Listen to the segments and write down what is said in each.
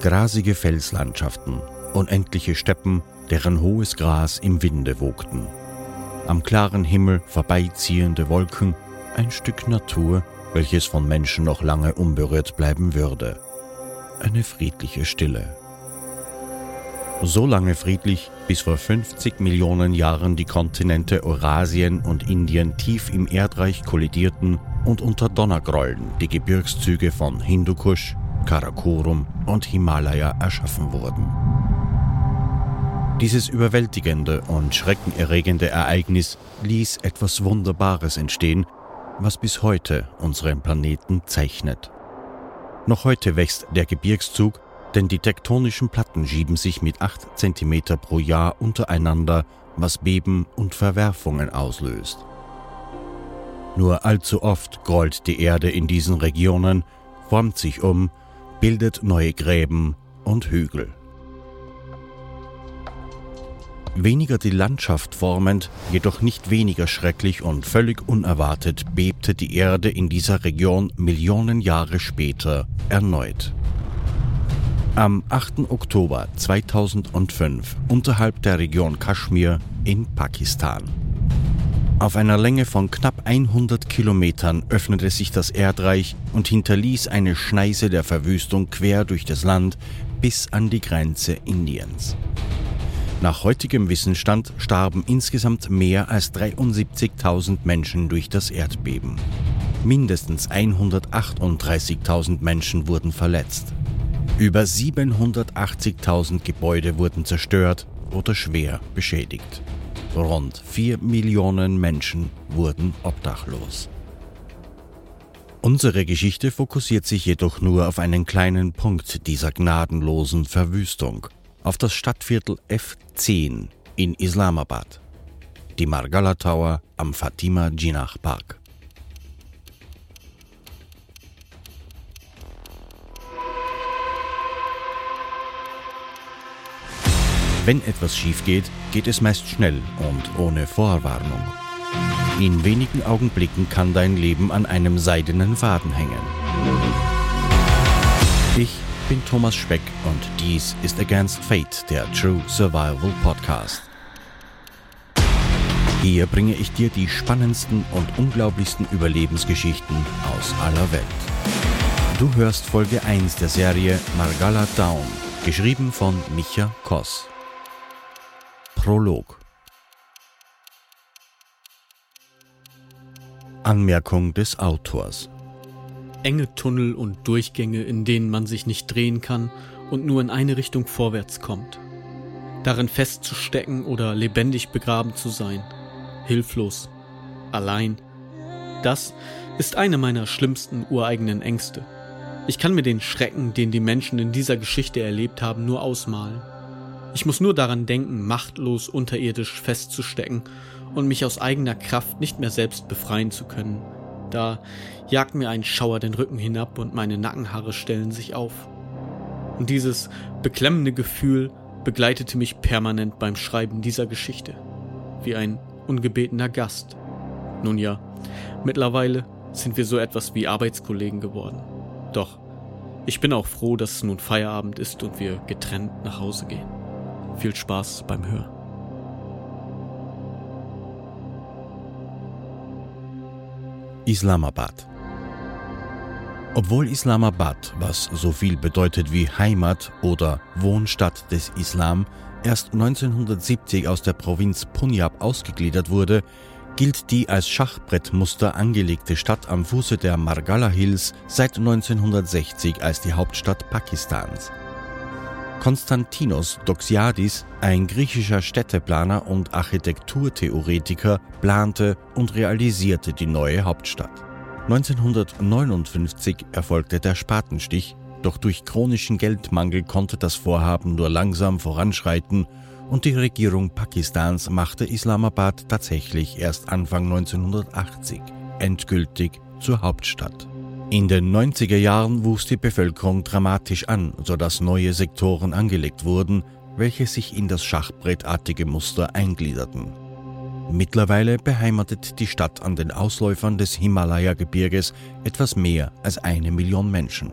Grasige Felslandschaften, unendliche Steppen, deren hohes Gras im Winde wogten. Am klaren Himmel vorbeiziehende Wolken, ein Stück Natur, welches von Menschen noch lange unberührt bleiben würde. Eine friedliche Stille. So lange friedlich, bis vor 50 Millionen Jahren die Kontinente Eurasien und Indien tief im Erdreich kollidierten und unter Donnergrollen die Gebirgszüge von Hindukusch, Karakorum und Himalaya erschaffen wurden. Dieses überwältigende und schreckenerregende Ereignis ließ etwas Wunderbares entstehen, was bis heute unseren Planeten zeichnet. Noch heute wächst der Gebirgszug denn die tektonischen Platten schieben sich mit 8 cm pro Jahr untereinander, was Beben und Verwerfungen auslöst. Nur allzu oft grollt die Erde in diesen Regionen, formt sich um, bildet neue Gräben und Hügel. Weniger die Landschaft formend, jedoch nicht weniger schrecklich und völlig unerwartet bebte die Erde in dieser Region Millionen Jahre später erneut. Am 8. Oktober 2005 unterhalb der Region Kaschmir in Pakistan. Auf einer Länge von knapp 100 Kilometern öffnete sich das Erdreich und hinterließ eine Schneise der Verwüstung quer durch das Land bis an die Grenze Indiens. Nach heutigem Wissensstand starben insgesamt mehr als 73.000 Menschen durch das Erdbeben. Mindestens 138.000 Menschen wurden verletzt. Über 780.000 Gebäude wurden zerstört oder schwer beschädigt. Rund 4 Millionen Menschen wurden obdachlos. Unsere Geschichte fokussiert sich jedoch nur auf einen kleinen Punkt dieser gnadenlosen Verwüstung, auf das Stadtviertel F10 in Islamabad, die Margala Tower am Fatima Jinnah Park. Wenn etwas schief geht, geht es meist schnell und ohne Vorwarnung. In wenigen Augenblicken kann dein Leben an einem seidenen Faden hängen. Ich bin Thomas Speck und dies ist Against Fate, der True Survival Podcast. Hier bringe ich dir die spannendsten und unglaublichsten Überlebensgeschichten aus aller Welt. Du hörst Folge 1 der Serie Margala Down, geschrieben von Micha Koss. Prolog Anmerkung des Autors Enge Tunnel und Durchgänge, in denen man sich nicht drehen kann und nur in eine Richtung vorwärts kommt. Darin festzustecken oder lebendig begraben zu sein. Hilflos. Allein. Das ist eine meiner schlimmsten ureigenen Ängste. Ich kann mir den Schrecken, den die Menschen in dieser Geschichte erlebt haben, nur ausmalen. Ich muss nur daran denken, machtlos unterirdisch festzustecken und mich aus eigener Kraft nicht mehr selbst befreien zu können. Da jagt mir ein Schauer den Rücken hinab und meine Nackenhaare stellen sich auf. Und dieses beklemmende Gefühl begleitete mich permanent beim Schreiben dieser Geschichte, wie ein ungebetener Gast. Nun ja, mittlerweile sind wir so etwas wie Arbeitskollegen geworden. Doch, ich bin auch froh, dass es nun Feierabend ist und wir getrennt nach Hause gehen. Viel Spaß beim Hören. Islamabad Obwohl Islamabad, was so viel bedeutet wie Heimat oder Wohnstadt des Islam, erst 1970 aus der Provinz Punjab ausgegliedert wurde, gilt die als Schachbrettmuster angelegte Stadt am Fuße der Margala Hills seit 1960 als die Hauptstadt Pakistans. Konstantinos Doxiadis, ein griechischer Städteplaner und Architekturtheoretiker, plante und realisierte die neue Hauptstadt. 1959 erfolgte der Spatenstich, doch durch chronischen Geldmangel konnte das Vorhaben nur langsam voranschreiten und die Regierung Pakistans machte Islamabad tatsächlich erst Anfang 1980 endgültig zur Hauptstadt. In den 90er Jahren wuchs die Bevölkerung dramatisch an, sodass neue Sektoren angelegt wurden, welche sich in das schachbrettartige Muster eingliederten. Mittlerweile beheimatet die Stadt an den Ausläufern des Himalaya-Gebirges etwas mehr als eine Million Menschen.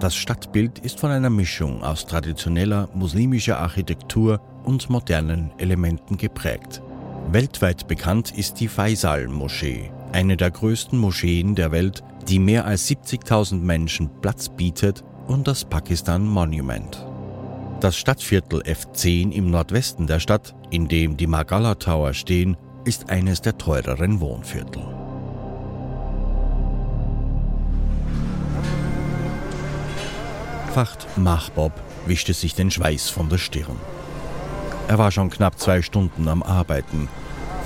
Das Stadtbild ist von einer Mischung aus traditioneller muslimischer Architektur und modernen Elementen geprägt. Weltweit bekannt ist die Faisal-Moschee, eine der größten Moscheen der Welt, die mehr als 70.000 Menschen Platz bietet und das Pakistan Monument. Das Stadtviertel F10 im Nordwesten der Stadt, in dem die Magala Tower stehen, ist eines der teureren Wohnviertel. Facht Machbob wischte sich den Schweiß von der Stirn. Er war schon knapp zwei Stunden am Arbeiten,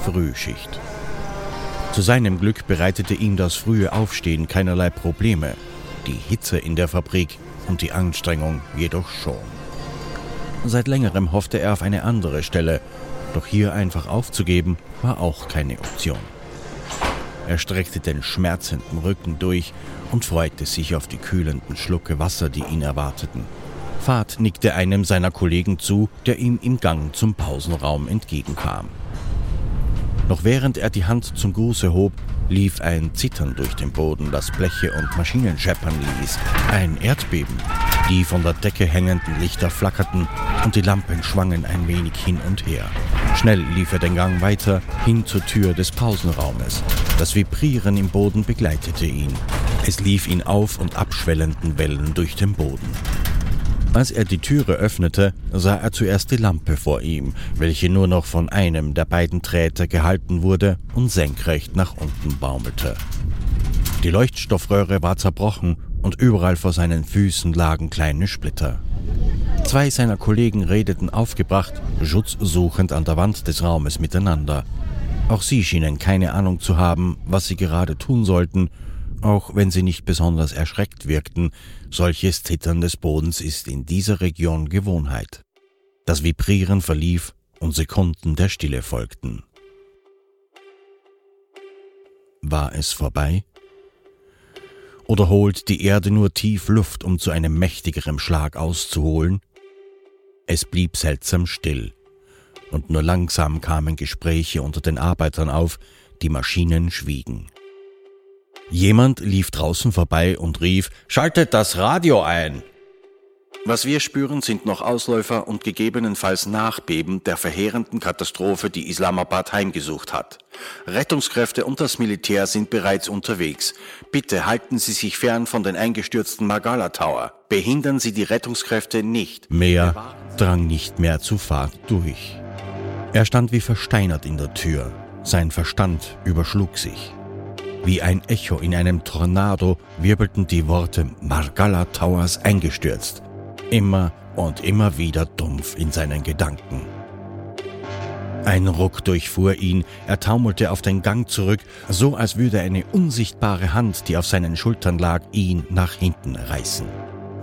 Frühschicht. Zu seinem Glück bereitete ihm das frühe Aufstehen keinerlei Probleme, die Hitze in der Fabrik und die Anstrengung jedoch schon. Seit längerem hoffte er auf eine andere Stelle, doch hier einfach aufzugeben war auch keine Option. Er streckte den schmerzenden Rücken durch und freute sich auf die kühlenden Schlucke Wasser, die ihn erwarteten. Fahrt nickte einem seiner Kollegen zu, der ihm im Gang zum Pausenraum entgegenkam. Noch während er die Hand zum Gruße hob, lief ein Zittern durch den Boden, das Bleche und Maschinen scheppern ließ. Ein Erdbeben. Die von der Decke hängenden Lichter flackerten und die Lampen schwangen ein wenig hin und her. Schnell lief er den Gang weiter hin zur Tür des Pausenraumes. Das Vibrieren im Boden begleitete ihn. Es lief in auf- und abschwellenden Wellen durch den Boden. Als er die Türe öffnete, sah er zuerst die Lampe vor ihm, welche nur noch von einem der beiden Drähte gehalten wurde und senkrecht nach unten baumelte. Die Leuchtstoffröhre war zerbrochen und überall vor seinen Füßen lagen kleine Splitter. Zwei seiner Kollegen redeten aufgebracht, schutzsuchend an der Wand des Raumes miteinander. Auch sie schienen keine Ahnung zu haben, was sie gerade tun sollten auch wenn sie nicht besonders erschreckt wirkten, solches Zittern des Bodens ist in dieser Region Gewohnheit. Das Vibrieren verlief und Sekunden der Stille folgten. War es vorbei? Oder holt die Erde nur tief Luft, um zu einem mächtigeren Schlag auszuholen? Es blieb seltsam still, und nur langsam kamen Gespräche unter den Arbeitern auf, die Maschinen schwiegen. Jemand lief draußen vorbei und rief, Schaltet das Radio ein! Was wir spüren, sind noch Ausläufer und gegebenenfalls Nachbeben der verheerenden Katastrophe, die Islamabad heimgesucht hat. Rettungskräfte und das Militär sind bereits unterwegs. Bitte halten Sie sich fern von den eingestürzten Magala Tower. Behindern Sie die Rettungskräfte nicht. Mehr drang nicht mehr zu Fahrt durch. Er stand wie versteinert in der Tür. Sein Verstand überschlug sich. Wie ein Echo in einem Tornado wirbelten die Worte Margalla Towers eingestürzt. Immer und immer wieder dumpf in seinen Gedanken. Ein Ruck durchfuhr ihn, er taumelte auf den Gang zurück, so als würde eine unsichtbare Hand, die auf seinen Schultern lag, ihn nach hinten reißen.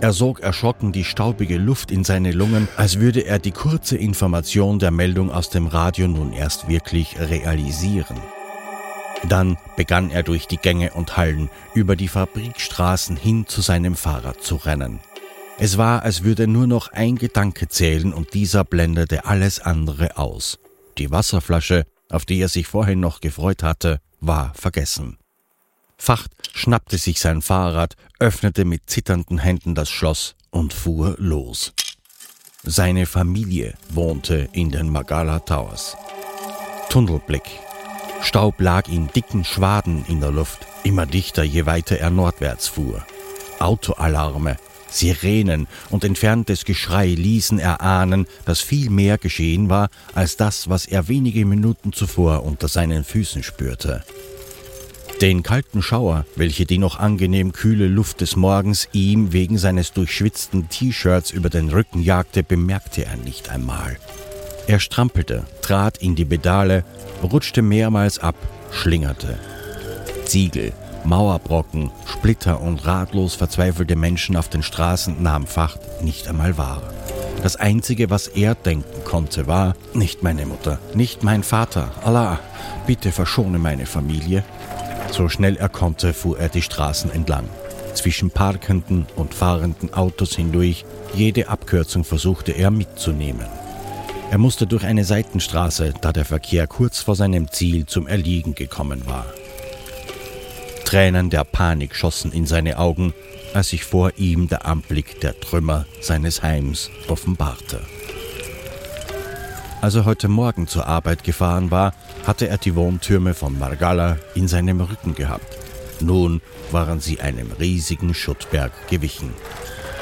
Er sog erschrocken die staubige Luft in seine Lungen, als würde er die kurze Information der Meldung aus dem Radio nun erst wirklich realisieren. Dann begann er durch die Gänge und Hallen über die Fabrikstraßen hin zu seinem Fahrrad zu rennen. Es war, als würde nur noch ein Gedanke zählen und dieser blendete alles andere aus. Die Wasserflasche, auf die er sich vorhin noch gefreut hatte, war vergessen. Facht schnappte sich sein Fahrrad, öffnete mit zitternden Händen das Schloss und fuhr los. Seine Familie wohnte in den Magala Towers. Tunnelblick Staub lag in dicken Schwaden in der Luft, immer dichter, je weiter er nordwärts fuhr. Autoalarme, Sirenen und entferntes Geschrei ließen erahnen, dass viel mehr geschehen war als das, was er wenige Minuten zuvor unter seinen Füßen spürte. Den kalten Schauer, welche die noch angenehm kühle Luft des Morgens ihm wegen seines durchschwitzten T-Shirts über den Rücken jagte, bemerkte er nicht einmal. Er strampelte, trat in die Pedale, rutschte mehrmals ab, schlingerte. Ziegel, Mauerbrocken, Splitter und ratlos verzweifelte Menschen auf den Straßen nahm Facht nicht einmal wahr. Das Einzige, was er denken konnte, war, nicht meine Mutter, nicht mein Vater, Allah, bitte verschone meine Familie. So schnell er konnte, fuhr er die Straßen entlang. Zwischen parkenden und fahrenden Autos hindurch, jede Abkürzung versuchte er mitzunehmen. Er musste durch eine Seitenstraße, da der Verkehr kurz vor seinem Ziel zum Erliegen gekommen war. Tränen der Panik schossen in seine Augen, als sich vor ihm der Anblick der Trümmer seines Heims offenbarte. Als er heute Morgen zur Arbeit gefahren war, hatte er die Wohntürme von Margalla in seinem Rücken gehabt. Nun waren sie einem riesigen Schuttberg gewichen.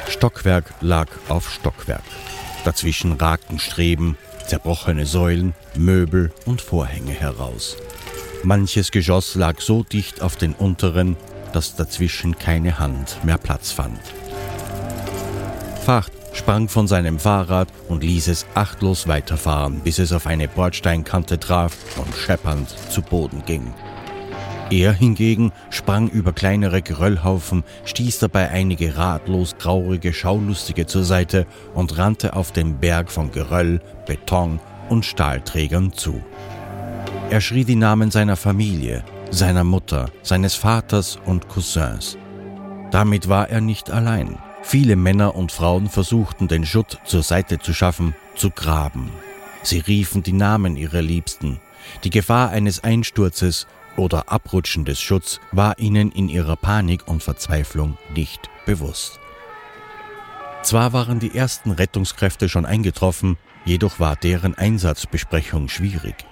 Stockwerk lag auf Stockwerk. Dazwischen ragten Streben, zerbrochene Säulen, Möbel und Vorhänge heraus. Manches Geschoss lag so dicht auf den unteren, dass dazwischen keine Hand mehr Platz fand. Facht sprang von seinem Fahrrad und ließ es achtlos weiterfahren, bis es auf eine Bordsteinkante traf und scheppernd zu Boden ging. Er hingegen sprang über kleinere Geröllhaufen, stieß dabei einige ratlos traurige Schaulustige zur Seite und rannte auf den Berg von Geröll, Beton und Stahlträgern zu. Er schrie die Namen seiner Familie, seiner Mutter, seines Vaters und Cousins. Damit war er nicht allein. Viele Männer und Frauen versuchten den Schutt zur Seite zu schaffen, zu graben. Sie riefen die Namen ihrer Liebsten. Die Gefahr eines Einsturzes oder Abrutschen des Schutts war ihnen in ihrer Panik und Verzweiflung nicht bewusst. Zwar waren die ersten Rettungskräfte schon eingetroffen, jedoch war deren Einsatzbesprechung schwierig.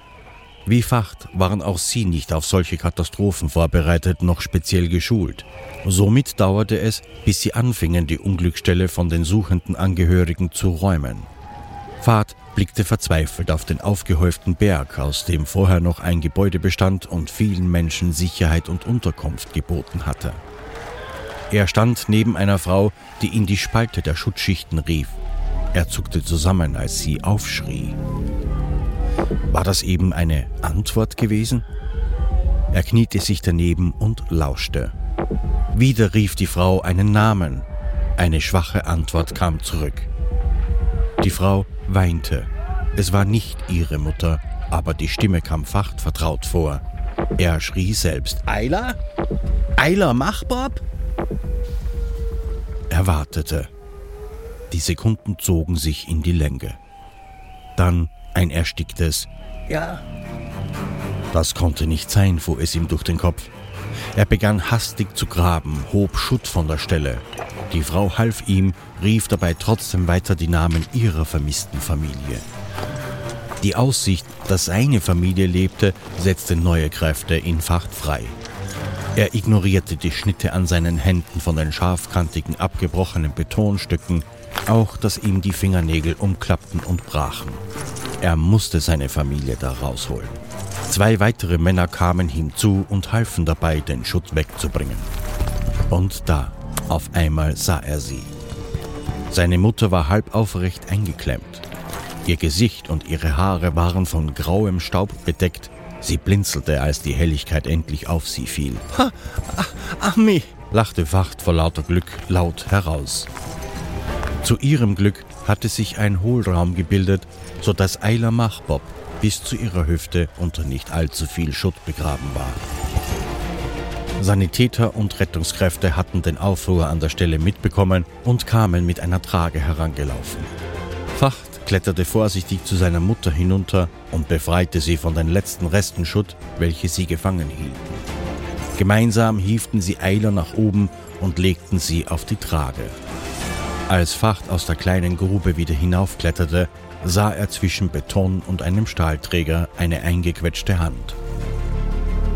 Wie Facht waren auch sie nicht auf solche Katastrophen vorbereitet noch speziell geschult. Somit dauerte es, bis sie anfingen, die Unglücksstelle von den suchenden Angehörigen zu räumen. Fahrt blickte verzweifelt auf den aufgehäuften Berg, aus dem vorher noch ein Gebäude bestand und vielen Menschen Sicherheit und Unterkunft geboten hatte. Er stand neben einer Frau, die in die Spalte der Schutzschichten rief. Er zuckte zusammen, als sie aufschrie. War das eben eine Antwort gewesen? Er kniete sich daneben und lauschte. Wieder rief die Frau einen Namen. Eine schwache Antwort kam zurück. Die Frau weinte. Es war nicht ihre Mutter, aber die Stimme kam facht vertraut vor. Er schrie selbst. Eiler? Eiler Machbob? Er wartete. Die Sekunden zogen sich in die Länge. Dann ein ersticktes Ja. Das konnte nicht sein, fuhr es ihm durch den Kopf. Er begann hastig zu graben, hob Schutt von der Stelle. Die Frau half ihm, rief dabei trotzdem weiter die Namen ihrer vermissten Familie. Die Aussicht, dass seine Familie lebte, setzte neue Kräfte in Facht frei. Er ignorierte die Schnitte an seinen Händen von den scharfkantigen, abgebrochenen Betonstücken, auch dass ihm die Fingernägel umklappten und brachen. Er musste seine Familie da rausholen. Zwei weitere Männer kamen hinzu und halfen dabei, den Schutt wegzubringen. Und da, auf einmal sah er sie. Seine Mutter war halb aufrecht eingeklemmt. Ihr Gesicht und ihre Haare waren von grauem Staub bedeckt. Sie blinzelte, als die Helligkeit endlich auf sie fiel. Ha, Ami, lachte Wacht vor lauter Glück laut heraus. Zu ihrem Glück hatte sich ein Hohlraum gebildet, so dass Eiler Machbob bis zu ihrer Hüfte unter nicht allzu viel Schutt begraben war. Sanitäter und Rettungskräfte hatten den Aufruhr an der Stelle mitbekommen und kamen mit einer Trage herangelaufen. Facht kletterte vorsichtig zu seiner Mutter hinunter und befreite sie von den letzten Resten Schutt, welche sie gefangen hielten. Gemeinsam hieften sie Eiler nach oben und legten sie auf die Trage. Als Facht aus der kleinen Grube wieder hinaufkletterte, sah er zwischen Beton und einem Stahlträger eine eingequetschte Hand.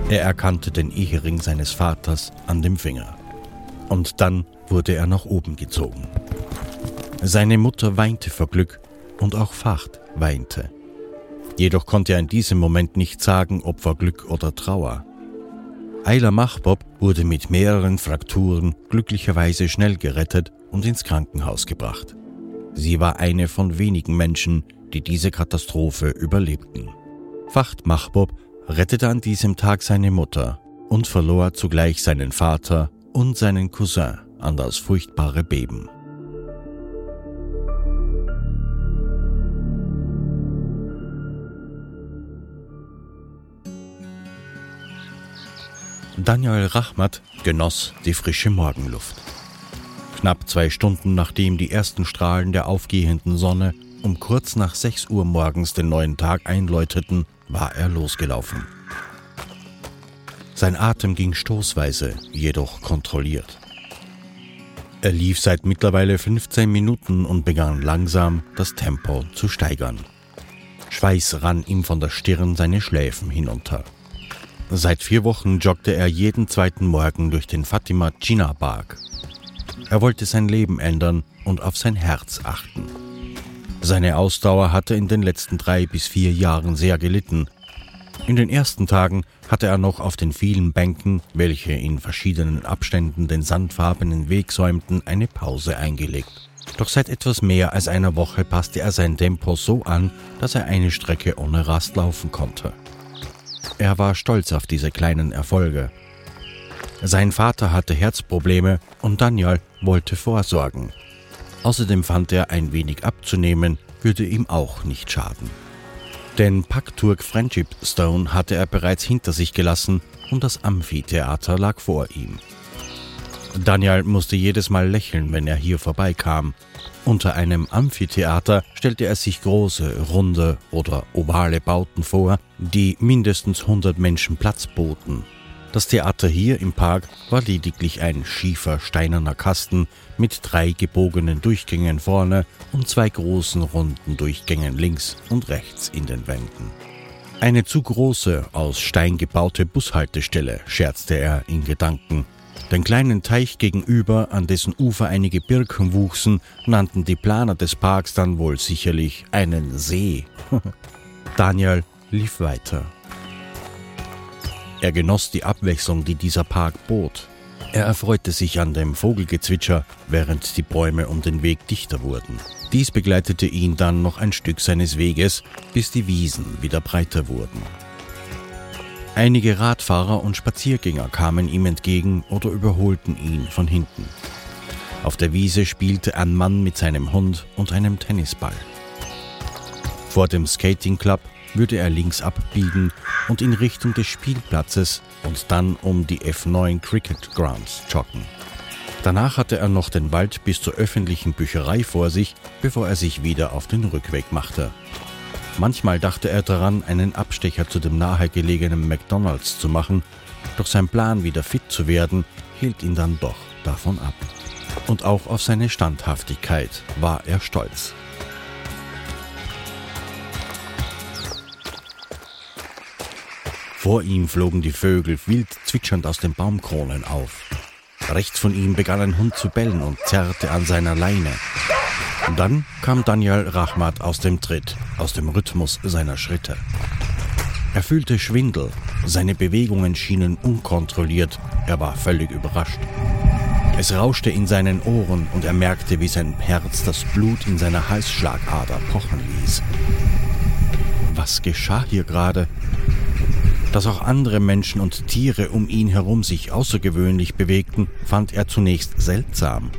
Er erkannte den Ehering seines Vaters an dem Finger. Und dann wurde er nach oben gezogen. Seine Mutter weinte vor Glück und auch Facht weinte. Jedoch konnte er in diesem Moment nicht sagen, ob vor Glück oder Trauer. Eiler Machbob wurde mit mehreren Frakturen glücklicherweise schnell gerettet und ins Krankenhaus gebracht. Sie war eine von wenigen Menschen, die diese Katastrophe überlebten. Facht Machbob rettete an diesem Tag seine Mutter und verlor zugleich seinen Vater und seinen Cousin an das furchtbare Beben. Daniel Rachmat genoss die frische Morgenluft. Knapp zwei Stunden nachdem die ersten Strahlen der aufgehenden Sonne um kurz nach 6 Uhr morgens den neuen Tag einläuteten, war er losgelaufen. Sein Atem ging stoßweise, jedoch kontrolliert. Er lief seit mittlerweile 15 Minuten und begann langsam das Tempo zu steigern. Schweiß rann ihm von der Stirn seine Schläfen hinunter. Seit vier Wochen joggte er jeden zweiten Morgen durch den Fatima China Park. Er wollte sein Leben ändern und auf sein Herz achten. Seine Ausdauer hatte in den letzten drei bis vier Jahren sehr gelitten. In den ersten Tagen hatte er noch auf den vielen Bänken, welche in verschiedenen Abständen den sandfarbenen Weg säumten, eine Pause eingelegt. Doch seit etwas mehr als einer Woche passte er sein Tempo so an, dass er eine Strecke ohne Rast laufen konnte. Er war stolz auf diese kleinen Erfolge. Sein Vater hatte Herzprobleme und Daniel wollte vorsorgen. Außerdem fand er, ein wenig abzunehmen, würde ihm auch nicht schaden. Den Pakturk Friendship Stone hatte er bereits hinter sich gelassen und das Amphitheater lag vor ihm. Daniel musste jedes Mal lächeln, wenn er hier vorbeikam. Unter einem Amphitheater stellte er sich große, runde oder ovale Bauten vor, die mindestens 100 Menschen Platz boten. Das Theater hier im Park war lediglich ein schiefer steinerner Kasten mit drei gebogenen Durchgängen vorne und zwei großen runden Durchgängen links und rechts in den Wänden. Eine zu große, aus Stein gebaute Bushaltestelle, scherzte er in Gedanken, den kleinen Teich gegenüber, an dessen Ufer einige Birken wuchsen, nannten die Planer des Parks dann wohl sicherlich einen See. Daniel lief weiter. Er genoss die Abwechslung, die dieser Park bot. Er erfreute sich an dem Vogelgezwitscher, während die Bäume um den Weg dichter wurden. Dies begleitete ihn dann noch ein Stück seines Weges, bis die Wiesen wieder breiter wurden. Einige Radfahrer und Spaziergänger kamen ihm entgegen oder überholten ihn von hinten. Auf der Wiese spielte ein Mann mit seinem Hund und einem Tennisball. Vor dem Skating Club würde er links abbiegen und in Richtung des Spielplatzes und dann um die F9 Cricket Grounds joggen. Danach hatte er noch den Wald bis zur öffentlichen Bücherei vor sich, bevor er sich wieder auf den Rückweg machte. Manchmal dachte er daran, einen Abstecher zu dem nahegelegenen McDonald's zu machen, doch sein Plan, wieder fit zu werden, hielt ihn dann doch davon ab. Und auch auf seine Standhaftigkeit war er stolz. Vor ihm flogen die Vögel wild zwitschernd aus den Baumkronen auf. Rechts von ihm begann ein Hund zu bellen und zerrte an seiner Leine. Und dann kam Daniel Rachmat aus dem Tritt, aus dem Rhythmus seiner Schritte. Er fühlte Schwindel, seine Bewegungen schienen unkontrolliert, er war völlig überrascht. Es rauschte in seinen Ohren und er merkte, wie sein Herz das Blut in seiner Halsschlagader pochen ließ. Was geschah hier gerade? Dass auch andere Menschen und Tiere um ihn herum sich außergewöhnlich bewegten, fand er zunächst seltsam.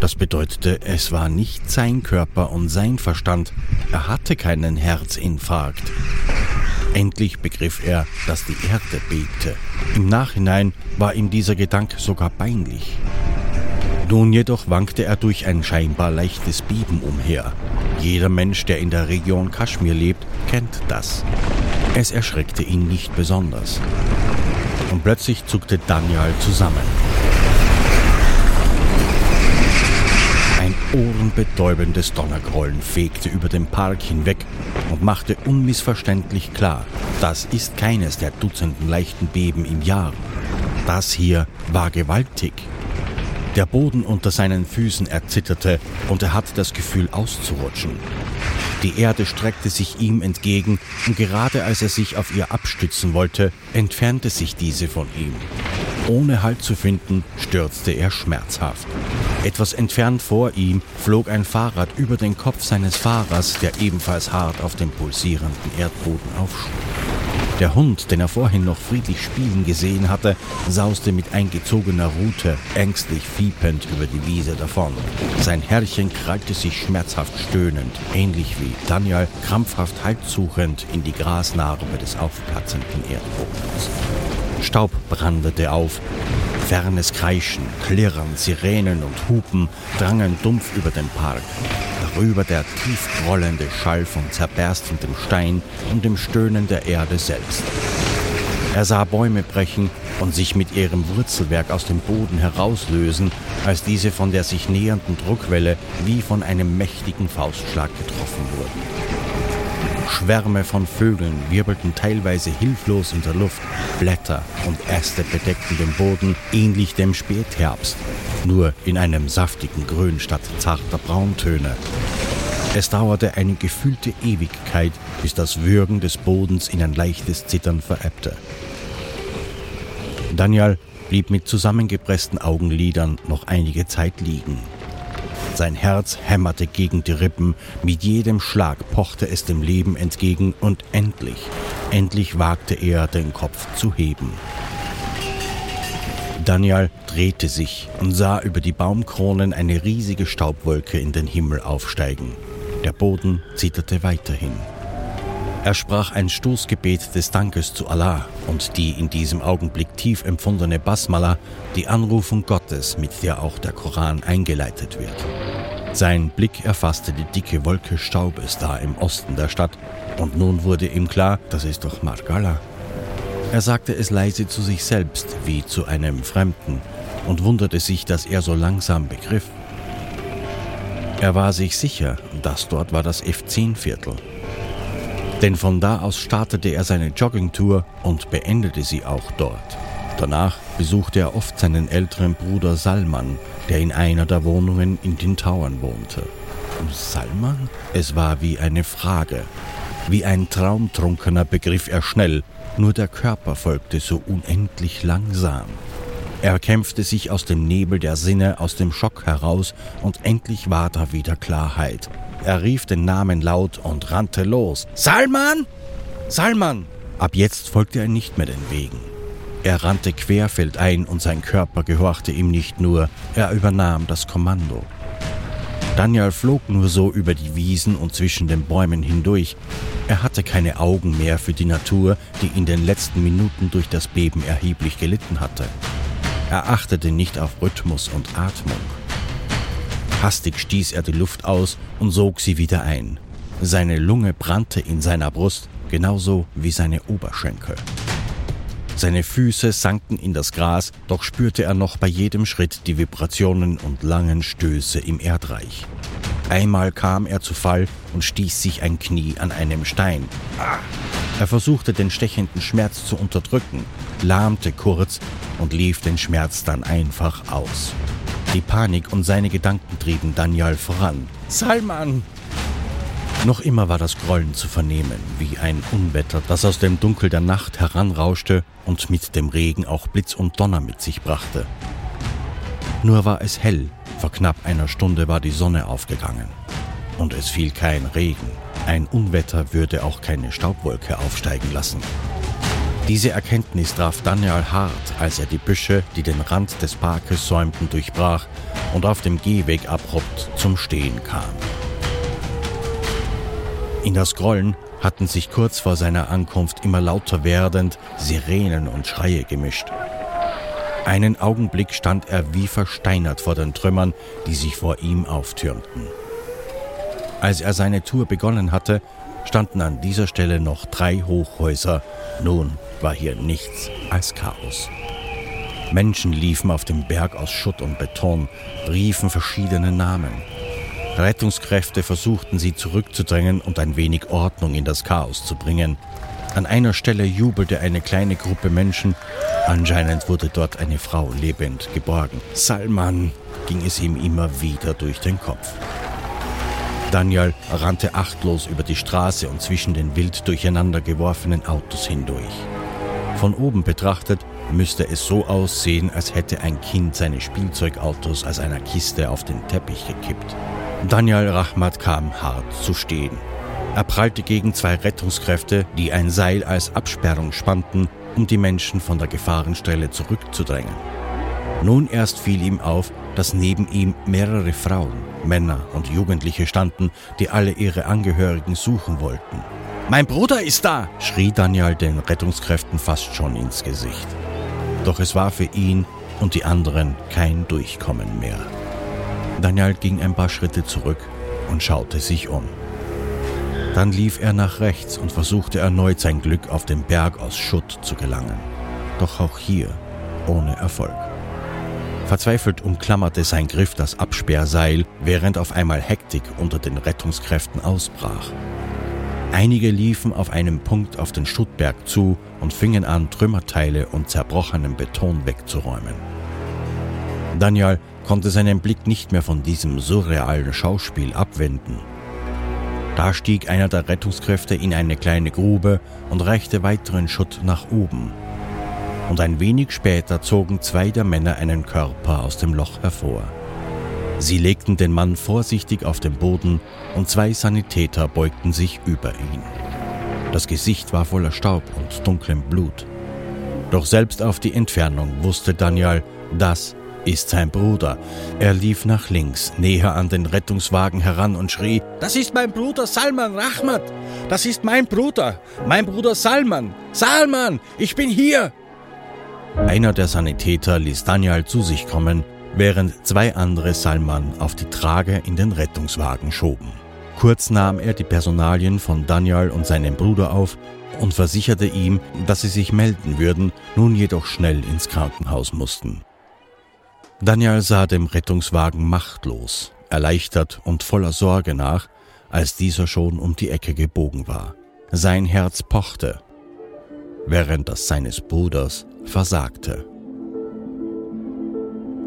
Das bedeutete, es war nicht sein Körper und sein Verstand. Er hatte keinen Herzinfarkt. Endlich begriff er, dass die Erde bebte. Im Nachhinein war ihm dieser Gedanke sogar peinlich. Nun jedoch wankte er durch ein scheinbar leichtes Beben umher. Jeder Mensch, der in der Region Kaschmir lebt, kennt das. Es erschreckte ihn nicht besonders. Und plötzlich zuckte Daniel zusammen. ohrenbetäubendes Donnergrollen fegte über den Park hinweg und machte unmissverständlich klar, das ist keines der Dutzenden leichten Beben im Jahr. Das hier war gewaltig. Der Boden unter seinen Füßen erzitterte und er hatte das Gefühl auszurutschen. Die Erde streckte sich ihm entgegen und gerade als er sich auf ihr abstützen wollte, entfernte sich diese von ihm. Ohne Halt zu finden, stürzte er schmerzhaft. Etwas entfernt vor ihm flog ein Fahrrad über den Kopf seines Fahrers, der ebenfalls hart auf dem pulsierenden Erdboden aufschlug. Der Hund, den er vorhin noch friedlich spielen gesehen hatte, sauste mit eingezogener Rute, ängstlich fiepend über die Wiese davon. Sein Herrchen krallte sich schmerzhaft stöhnend, ähnlich wie Daniel krampfhaft haltsuchend in die Grasnarbe des aufplatzenden Erdbodens. Staub brandete auf. Fernes Kreischen, Klirren, Sirenen und Hupen drangen dumpf über den Park. Darüber der tief rollende Schall von zerberstendem Stein und dem Stöhnen der Erde selbst. Er sah Bäume brechen und sich mit ihrem Wurzelwerk aus dem Boden herauslösen, als diese von der sich nähernden Druckwelle wie von einem mächtigen Faustschlag getroffen wurden. Schwärme von Vögeln wirbelten teilweise hilflos in der Luft, Blätter und Äste bedeckten den Boden, ähnlich dem Spätherbst, nur in einem saftigen Grün statt zarter Brauntöne. Es dauerte eine gefühlte Ewigkeit, bis das Würgen des Bodens in ein leichtes Zittern verebbte. Daniel blieb mit zusammengepressten Augenlidern noch einige Zeit liegen. Sein Herz hämmerte gegen die Rippen, mit jedem Schlag pochte es dem Leben entgegen und endlich, endlich wagte er, den Kopf zu heben. Daniel drehte sich und sah über die Baumkronen eine riesige Staubwolke in den Himmel aufsteigen. Der Boden zitterte weiterhin. Er sprach ein Stoßgebet des Dankes zu Allah und die in diesem Augenblick tief empfundene Basmala, die Anrufung Gottes, mit der auch der Koran eingeleitet wird. Sein Blick erfasste die dicke Wolke Staubes da im Osten der Stadt und nun wurde ihm klar, das ist doch Margala. Er sagte es leise zu sich selbst wie zu einem Fremden und wunderte sich, dass er so langsam begriff. Er war sich sicher, das dort war das F10-Viertel. Denn von da aus startete er seine Joggingtour und beendete sie auch dort. Danach besuchte er oft seinen älteren Bruder Salman, der in einer der Wohnungen in den Tauern wohnte. Salman? Es war wie eine Frage. Wie ein Traumtrunkener begriff er schnell, nur der Körper folgte so unendlich langsam. Er kämpfte sich aus dem Nebel der Sinne, aus dem Schock heraus, und endlich war da wieder Klarheit. Er rief den Namen laut und rannte los. Salman! Salman! Ab jetzt folgte er nicht mehr den Wegen. Er rannte querfeldein und sein Körper gehorchte ihm nicht nur, er übernahm das Kommando. Daniel flog nur so über die Wiesen und zwischen den Bäumen hindurch. Er hatte keine Augen mehr für die Natur, die in den letzten Minuten durch das Beben erheblich gelitten hatte. Er achtete nicht auf Rhythmus und Atmung. Hastig stieß er die Luft aus und sog sie wieder ein. Seine Lunge brannte in seiner Brust, genauso wie seine Oberschenkel. Seine Füße sanken in das Gras, doch spürte er noch bei jedem Schritt die Vibrationen und langen Stöße im Erdreich. Einmal kam er zu Fall und stieß sich ein Knie an einem Stein. Er versuchte den stechenden Schmerz zu unterdrücken, lahmte kurz und lief den Schmerz dann einfach aus. Die Panik und seine Gedanken trieben Daniel voran. Salman! Noch immer war das Grollen zu vernehmen, wie ein Unwetter, das aus dem Dunkel der Nacht heranrauschte und mit dem Regen auch Blitz und Donner mit sich brachte. Nur war es hell, vor knapp einer Stunde war die Sonne aufgegangen. Und es fiel kein Regen. Ein Unwetter würde auch keine Staubwolke aufsteigen lassen. Diese Erkenntnis traf Daniel hart, als er die Büsche, die den Rand des Parkes säumten, durchbrach und auf dem Gehweg abrupt zum Stehen kam. In das Grollen hatten sich kurz vor seiner Ankunft immer lauter werdend Sirenen und Schreie gemischt. Einen Augenblick stand er wie versteinert vor den Trümmern, die sich vor ihm auftürmten. Als er seine Tour begonnen hatte, standen an dieser Stelle noch drei Hochhäuser. Nun war hier nichts als Chaos. Menschen liefen auf dem Berg aus Schutt und Beton, riefen verschiedene Namen. Rettungskräfte versuchten sie zurückzudrängen und ein wenig Ordnung in das Chaos zu bringen. An einer Stelle jubelte eine kleine Gruppe Menschen. Anscheinend wurde dort eine Frau lebend geborgen. Salman ging es ihm immer wieder durch den Kopf. Daniel rannte achtlos über die Straße und zwischen den wild durcheinander geworfenen Autos hindurch. Von oben betrachtet müsste es so aussehen, als hätte ein Kind seine Spielzeugautos aus einer Kiste auf den Teppich gekippt. Daniel Rahmat kam hart zu stehen. Er prallte gegen zwei Rettungskräfte, die ein Seil als Absperrung spannten, um die Menschen von der Gefahrenstelle zurückzudrängen. Nun erst fiel ihm auf, dass neben ihm mehrere Frauen, Männer und Jugendliche standen, die alle ihre Angehörigen suchen wollten. Mein Bruder ist da! schrie Daniel den Rettungskräften fast schon ins Gesicht. Doch es war für ihn und die anderen kein Durchkommen mehr. Daniel ging ein paar Schritte zurück und schaute sich um. Dann lief er nach rechts und versuchte erneut sein Glück auf den Berg aus Schutt zu gelangen. Doch auch hier ohne Erfolg. Verzweifelt umklammerte sein Griff das Absperrseil, während auf einmal Hektik unter den Rettungskräften ausbrach. Einige liefen auf einem Punkt auf den Schuttberg zu und fingen an, Trümmerteile und zerbrochenen Beton wegzuräumen. Daniel konnte seinen Blick nicht mehr von diesem surrealen Schauspiel abwenden. Da stieg einer der Rettungskräfte in eine kleine Grube und reichte weiteren Schutt nach oben. Und ein wenig später zogen zwei der Männer einen Körper aus dem Loch hervor. Sie legten den Mann vorsichtig auf den Boden und zwei Sanitäter beugten sich über ihn. Das Gesicht war voller Staub und dunklem Blut. Doch selbst auf die Entfernung wusste Daniel, das ist sein Bruder. Er lief nach links, näher an den Rettungswagen heran und schrie, Das ist mein Bruder Salman Rahmat. Das ist mein Bruder. Mein Bruder Salman. Salman, ich bin hier. Einer der Sanitäter ließ Daniel zu sich kommen während zwei andere Salman auf die Trage in den Rettungswagen schoben. Kurz nahm er die Personalien von Daniel und seinem Bruder auf und versicherte ihm, dass sie sich melden würden, nun jedoch schnell ins Krankenhaus mussten. Daniel sah dem Rettungswagen machtlos, erleichtert und voller Sorge nach, als dieser schon um die Ecke gebogen war. Sein Herz pochte, während das seines Bruders versagte.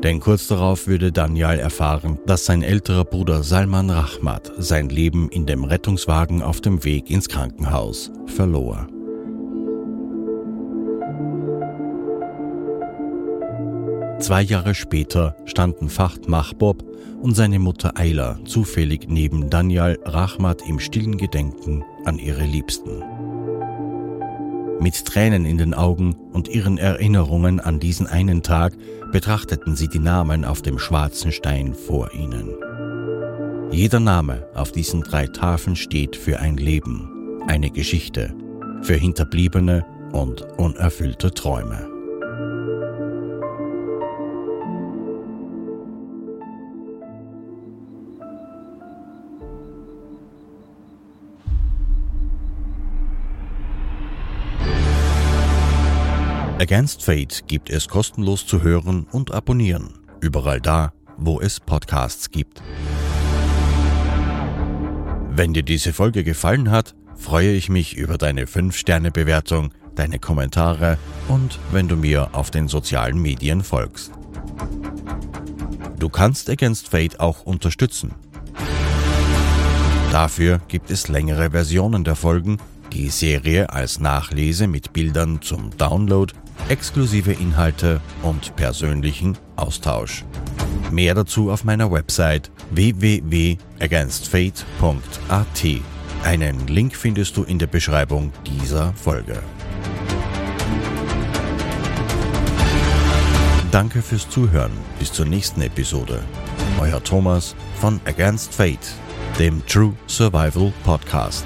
Denn kurz darauf würde Daniel erfahren, dass sein älterer Bruder Salman Rahmat sein Leben in dem Rettungswagen auf dem Weg ins Krankenhaus verlor. Zwei Jahre später standen Facht Mahbob und seine Mutter Ayla zufällig neben Daniel Rahmat im stillen Gedenken an ihre Liebsten. Mit Tränen in den Augen und ihren Erinnerungen an diesen einen Tag betrachteten sie die Namen auf dem schwarzen Stein vor ihnen. Jeder Name auf diesen drei Tafeln steht für ein Leben, eine Geschichte, für Hinterbliebene und unerfüllte Träume. Against Fate gibt es kostenlos zu hören und abonnieren. Überall da, wo es Podcasts gibt. Wenn dir diese Folge gefallen hat, freue ich mich über deine 5-Sterne-Bewertung, deine Kommentare und wenn du mir auf den sozialen Medien folgst. Du kannst Against Fate auch unterstützen. Dafür gibt es längere Versionen der Folgen, die Serie als Nachlese mit Bildern zum Download exklusive Inhalte und persönlichen Austausch. Mehr dazu auf meiner Website www.againstfate.at. Einen Link findest du in der Beschreibung dieser Folge. Danke fürs Zuhören. Bis zur nächsten Episode. Euer Thomas von Against Fate, dem True Survival Podcast.